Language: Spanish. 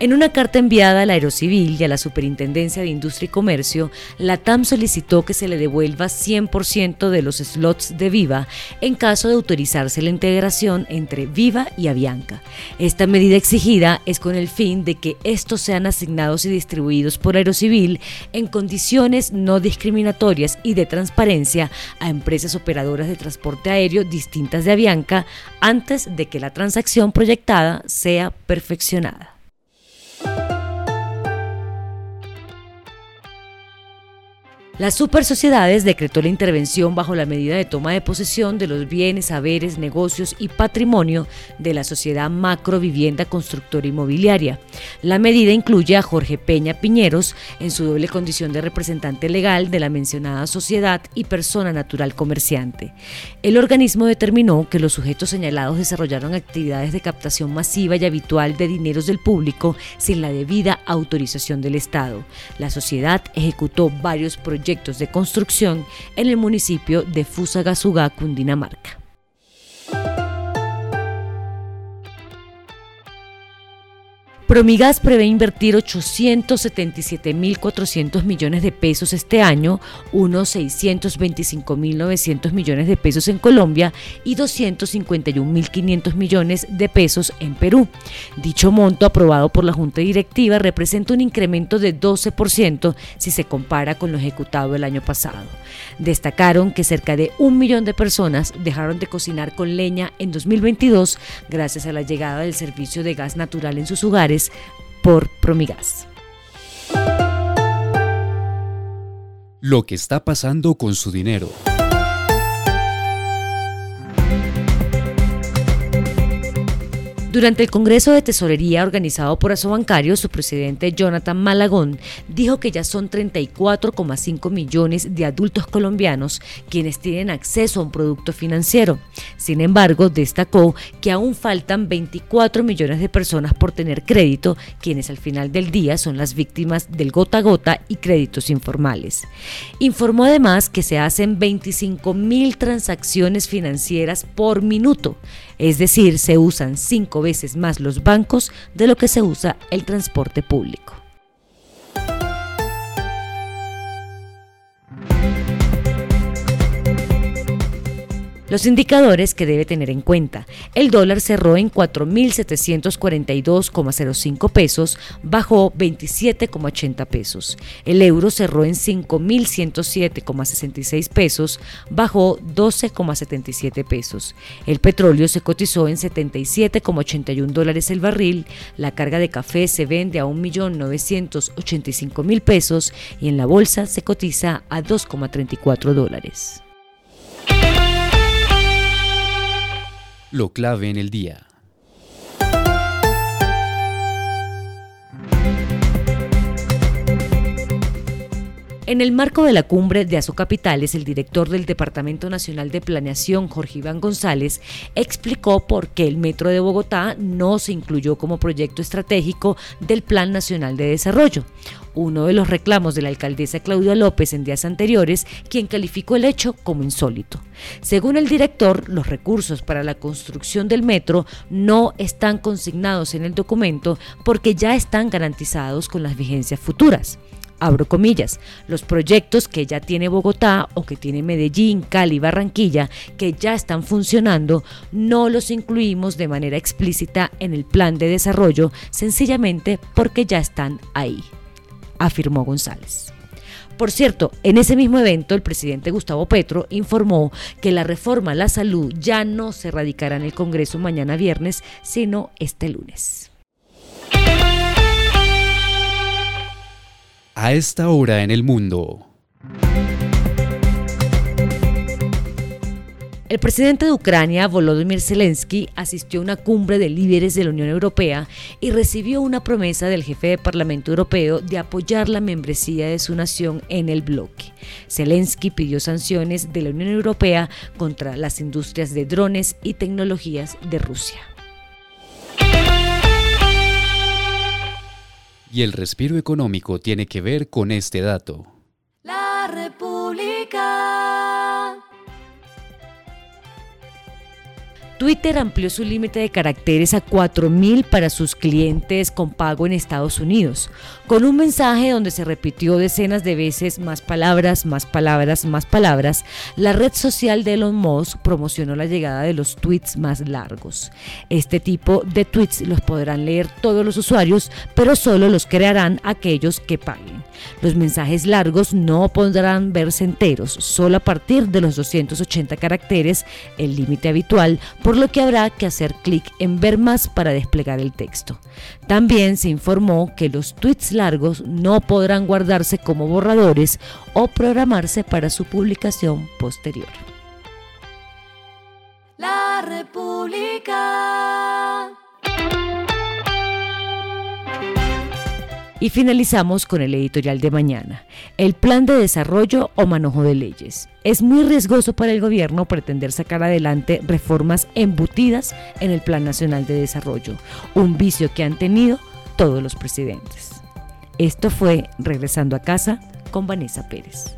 En una carta enviada al Aerocivil y a la Superintendencia de Industria y Comercio, la TAM solicitó que se le devuelva 100% de los slots de Viva en caso de autorizarse la integración entre Viva y Avianca. Esta medida exigida es con el fin de que estos sean asignados y distribuidos por Aerocivil en condiciones no discriminatorias y de transparencia a empresas operadoras de transporte aéreo distintas de Avianca antes de que la transacción proyectada sea perfeccionada. Las supersociedades decretó la intervención bajo la medida de toma de posesión de los bienes, saberes, negocios y patrimonio de la sociedad Macro Vivienda Constructora Inmobiliaria. La medida incluye a Jorge Peña Piñeros en su doble condición de representante legal de la mencionada sociedad y persona natural comerciante. El organismo determinó que los sujetos señalados desarrollaron actividades de captación masiva y habitual de dineros del público sin la debida autorización del Estado. La sociedad ejecutó varios proyectos proyectos de construcción en el municipio de Fusagasugá, Cundinamarca. Promigas prevé invertir 877.400 millones de pesos este año, unos 625.900 millones de pesos en Colombia y 251.500 millones de pesos en Perú. Dicho monto aprobado por la Junta Directiva representa un incremento de 12% si se compara con lo ejecutado el año pasado. Destacaron que cerca de un millón de personas dejaron de cocinar con leña en 2022 gracias a la llegada del servicio de gas natural en sus hogares por Promigas. Lo que está pasando con su dinero. Durante el Congreso de Tesorería organizado por Asobancario, su presidente Jonathan Malagón dijo que ya son 34,5 millones de adultos colombianos quienes tienen acceso a un producto financiero. Sin embargo, destacó que aún faltan 24 millones de personas por tener crédito, quienes al final del día son las víctimas del gota a gota y créditos informales. Informó además que se hacen 25 mil transacciones financieras por minuto, es decir, se usan cinco veces más los bancos de lo que se usa el transporte público. Los indicadores que debe tener en cuenta. El dólar cerró en 4.742,05 pesos, bajó 27,80 pesos. El euro cerró en 5.107,66 pesos, bajó 12,77 pesos. El petróleo se cotizó en 77,81 dólares el barril. La carga de café se vende a 1.985.000 pesos y en la bolsa se cotiza a 2,34 dólares. Lo clave en el día. En el marco de la cumbre de Azocapitales, el director del Departamento Nacional de Planeación, Jorge Iván González, explicó por qué el Metro de Bogotá no se incluyó como proyecto estratégico del Plan Nacional de Desarrollo. Uno de los reclamos de la alcaldesa Claudia López en días anteriores, quien calificó el hecho como insólito. Según el director, los recursos para la construcción del metro no están consignados en el documento porque ya están garantizados con las vigencias futuras. Abro comillas, los proyectos que ya tiene Bogotá o que tiene Medellín, Cali, Barranquilla, que ya están funcionando, no los incluimos de manera explícita en el plan de desarrollo, sencillamente porque ya están ahí, afirmó González. Por cierto, en ese mismo evento el presidente Gustavo Petro informó que la reforma a la salud ya no se radicará en el Congreso mañana viernes, sino este lunes. a esta hora en el mundo. El presidente de Ucrania, Volodymyr Zelensky, asistió a una cumbre de líderes de la Unión Europea y recibió una promesa del jefe de Parlamento Europeo de apoyar la membresía de su nación en el bloque. Zelensky pidió sanciones de la Unión Europea contra las industrias de drones y tecnologías de Rusia. Y el respiro económico tiene que ver con este dato. Twitter amplió su límite de caracteres a 4.000 para sus clientes con pago en Estados Unidos, con un mensaje donde se repitió decenas de veces más palabras, más palabras, más palabras. La red social de Elon Musk promocionó la llegada de los tweets más largos. Este tipo de tweets los podrán leer todos los usuarios, pero solo los crearán aquellos que paguen. Los mensajes largos no podrán verse enteros, solo a partir de los 280 caracteres, el límite habitual, por lo que habrá que hacer clic en ver más para desplegar el texto. También se informó que los tweets largos no podrán guardarse como borradores o programarse para su publicación posterior. La República. Y finalizamos con el editorial de mañana, el plan de desarrollo o manojo de leyes. Es muy riesgoso para el gobierno pretender sacar adelante reformas embutidas en el Plan Nacional de Desarrollo, un vicio que han tenido todos los presidentes. Esto fue Regresando a casa con Vanessa Pérez.